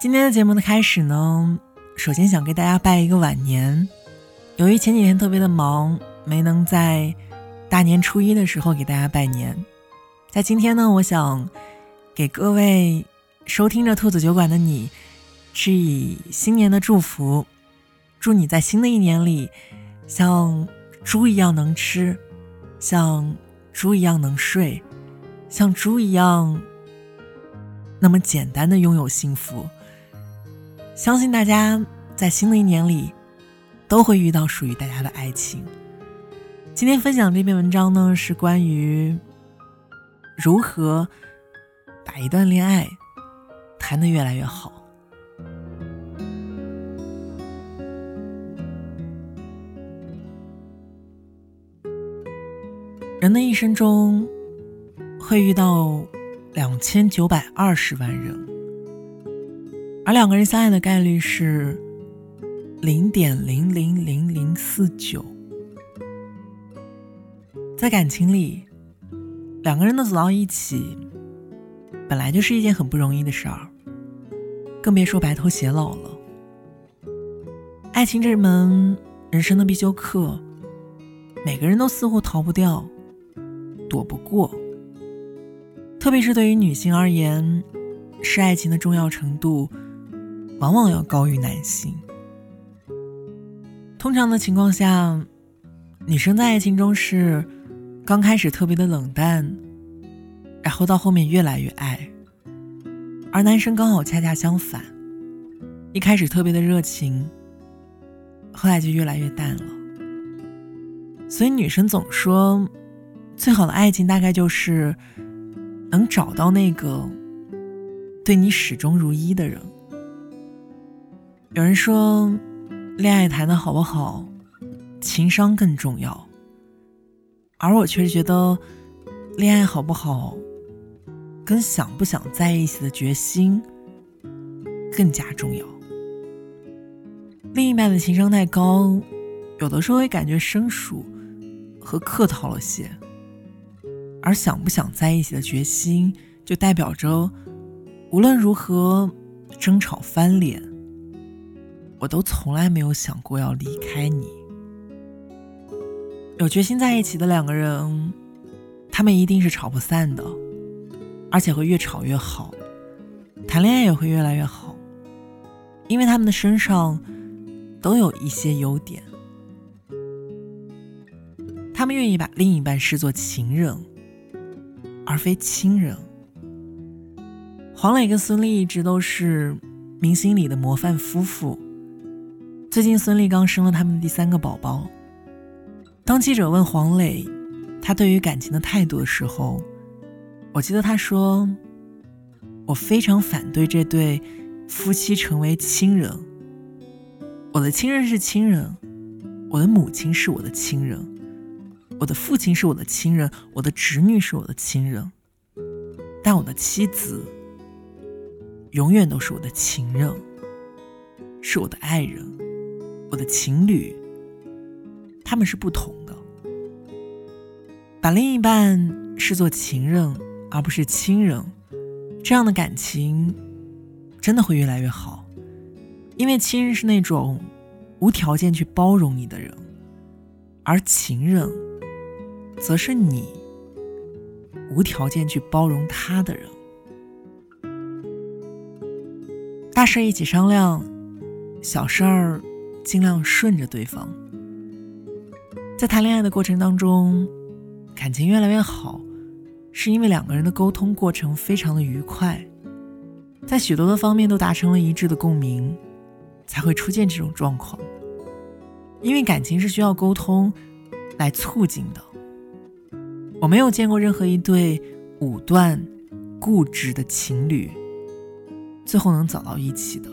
今天的节目的开始呢，首先想给大家拜一个晚年。由于前几天特别的忙，没能在大年初一的时候给大家拜年。在今天呢，我想给各位收听着兔子酒馆的你，致以新年的祝福，祝你在新的一年里，像猪一样能吃，像猪一样能睡，像猪一样那么简单的拥有幸福。相信大家在新的一年里，都会遇到属于大家的爱情。今天分享这篇文章呢，是关于如何把一段恋爱谈得越来越好。人的一生中会遇到两千九百二十万人，而两个人相爱的概率是零点零零零零四九。在感情里，两个人能走到一起，本来就是一件很不容易的事儿，更别说白头偕老了。爱情这门人生的必修课，每个人都似乎逃不掉。躲不过，特别是对于女性而言，是爱情的重要程度往往要高于男性。通常的情况下，女生在爱情中是刚开始特别的冷淡，然后到后面越来越爱，而男生刚好恰恰相反，一开始特别的热情，后来就越来越淡了。所以女生总说。最好的爱情大概就是能找到那个对你始终如一的人。有人说，恋爱谈的好不好，情商更重要。而我却觉得，恋爱好不好，跟想不想在一起的决心更加重要。另一半的情商太高，有的时候会感觉生疏和客套了些。而想不想在一起的决心，就代表着无论如何争吵翻脸，我都从来没有想过要离开你。有决心在一起的两个人，他们一定是吵不散的，而且会越吵越好，谈恋爱也会越来越好，因为他们的身上都有一些优点，他们愿意把另一半视作情人。而非亲人。黄磊跟孙俪一直都是明星里的模范夫妇。最近孙俪刚生了他们的第三个宝宝。当记者问黄磊他对于感情的态度的时候，我记得他说：“我非常反对这对夫妻成为亲人。我的亲人是亲人，我的母亲是我的亲人。”我的父亲是我的亲人，我的侄女是我的亲人，但我的妻子永远都是我的情人，是我的爱人，我的情侣，他们是不同的。把另一半视作情人而不是亲人，这样的感情真的会越来越好，因为亲人是那种无条件去包容你的人，而情人。则是你无条件去包容他的人。大事一起商量，小事儿尽量顺着对方。在谈恋爱的过程当中，感情越来越好，是因为两个人的沟通过程非常的愉快，在许多的方面都达成了一致的共鸣，才会出现这种状况。因为感情是需要沟通来促进的。我没有见过任何一对武断、固执的情侣最后能走到一起的。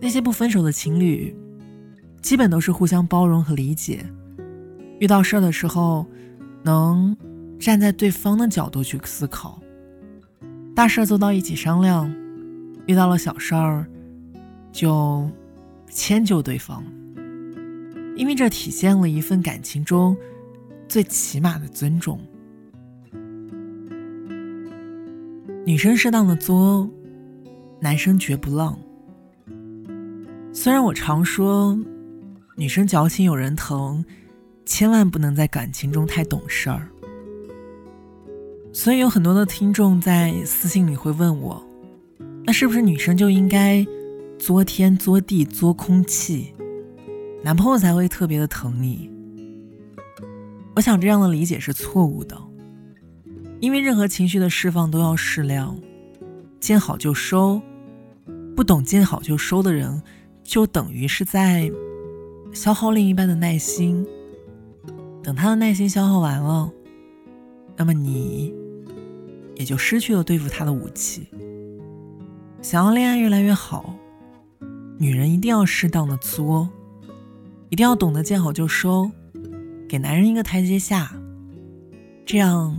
那些不分手的情侣，基本都是互相包容和理解，遇到事儿的时候能站在对方的角度去思考，大事儿坐到一起商量，遇到了小事儿就迁就对方，因为这体现了一份感情中。最起码的尊重，女生适当的作，男生绝不浪。虽然我常说，女生矫情有人疼，千万不能在感情中太懂事儿。所以有很多的听众在私信里会问我，那是不是女生就应该作天作地作空气，男朋友才会特别的疼你？我想这样的理解是错误的，因为任何情绪的释放都要适量，见好就收，不懂见好就收的人，就等于是在消耗另一半的耐心。等他的耐心消耗完了，那么你也就失去了对付他的武器。想要恋爱越来越好，女人一定要适当的作，一定要懂得见好就收。给男人一个台阶下，这样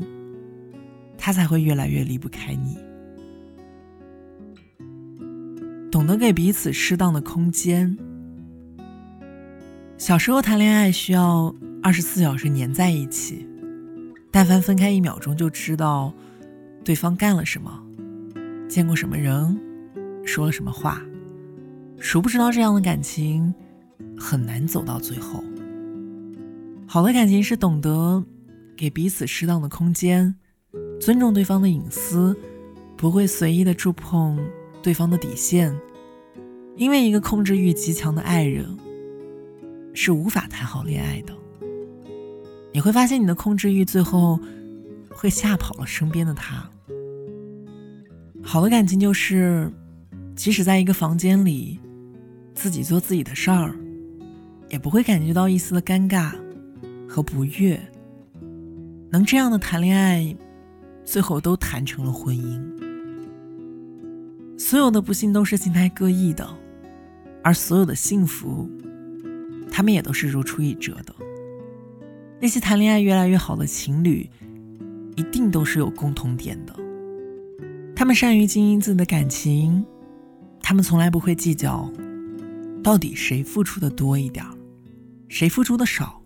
他才会越来越离不开你。懂得给彼此适当的空间。小时候谈恋爱需要二十四小时黏在一起，但凡分开一秒钟就知道对方干了什么，见过什么人，说了什么话。殊不知道这样的感情很难走到最后。好的感情是懂得给彼此适当的空间，尊重对方的隐私，不会随意的触碰对方的底线。因为一个控制欲极强的爱人是无法谈好恋爱的。你会发现你的控制欲最后会吓跑了身边的他。好的感情就是，即使在一个房间里，自己做自己的事儿，也不会感觉到一丝的尴尬。和不悦，能这样的谈恋爱，最后都谈成了婚姻。所有的不幸都是形态各异的，而所有的幸福，他们也都是如出一辙的。那些谈恋爱越来越好的情侣，一定都是有共同点的。他们善于经营自己的感情，他们从来不会计较到底谁付出的多一点，谁付出的少。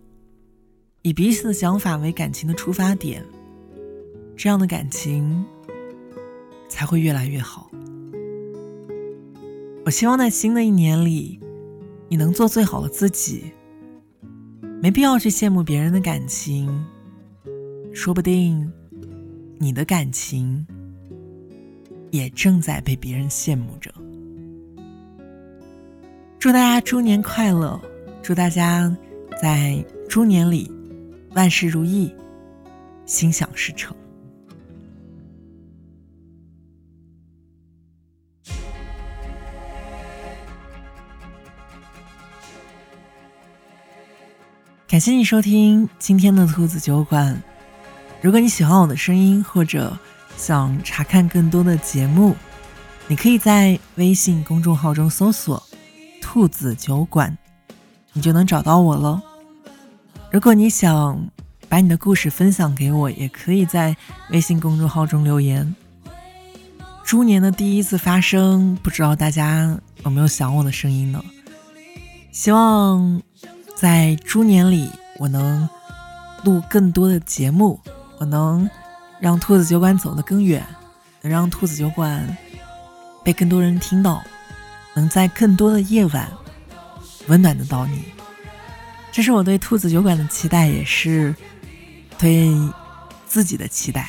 以彼此的想法为感情的出发点，这样的感情才会越来越好。我希望在新的一年里，你能做最好的自己。没必要去羡慕别人的感情，说不定你的感情也正在被别人羡慕着。祝大家猪年快乐！祝大家在猪年里。万事如意，心想事成。感谢你收听今天的兔子酒馆。如果你喜欢我的声音，或者想查看更多的节目，你可以在微信公众号中搜索“兔子酒馆”，你就能找到我了。如果你想把你的故事分享给我，也可以在微信公众号中留言。猪年的第一次发声，不知道大家有没有想我的声音呢？希望在猪年里，我能录更多的节目，我能让兔子酒馆走得更远，能让兔子酒馆被更多人听到，能在更多的夜晚温暖得到你。这是我对兔子酒馆的期待，也是对自己的期待。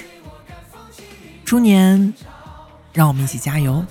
猪年，让我们一起加油！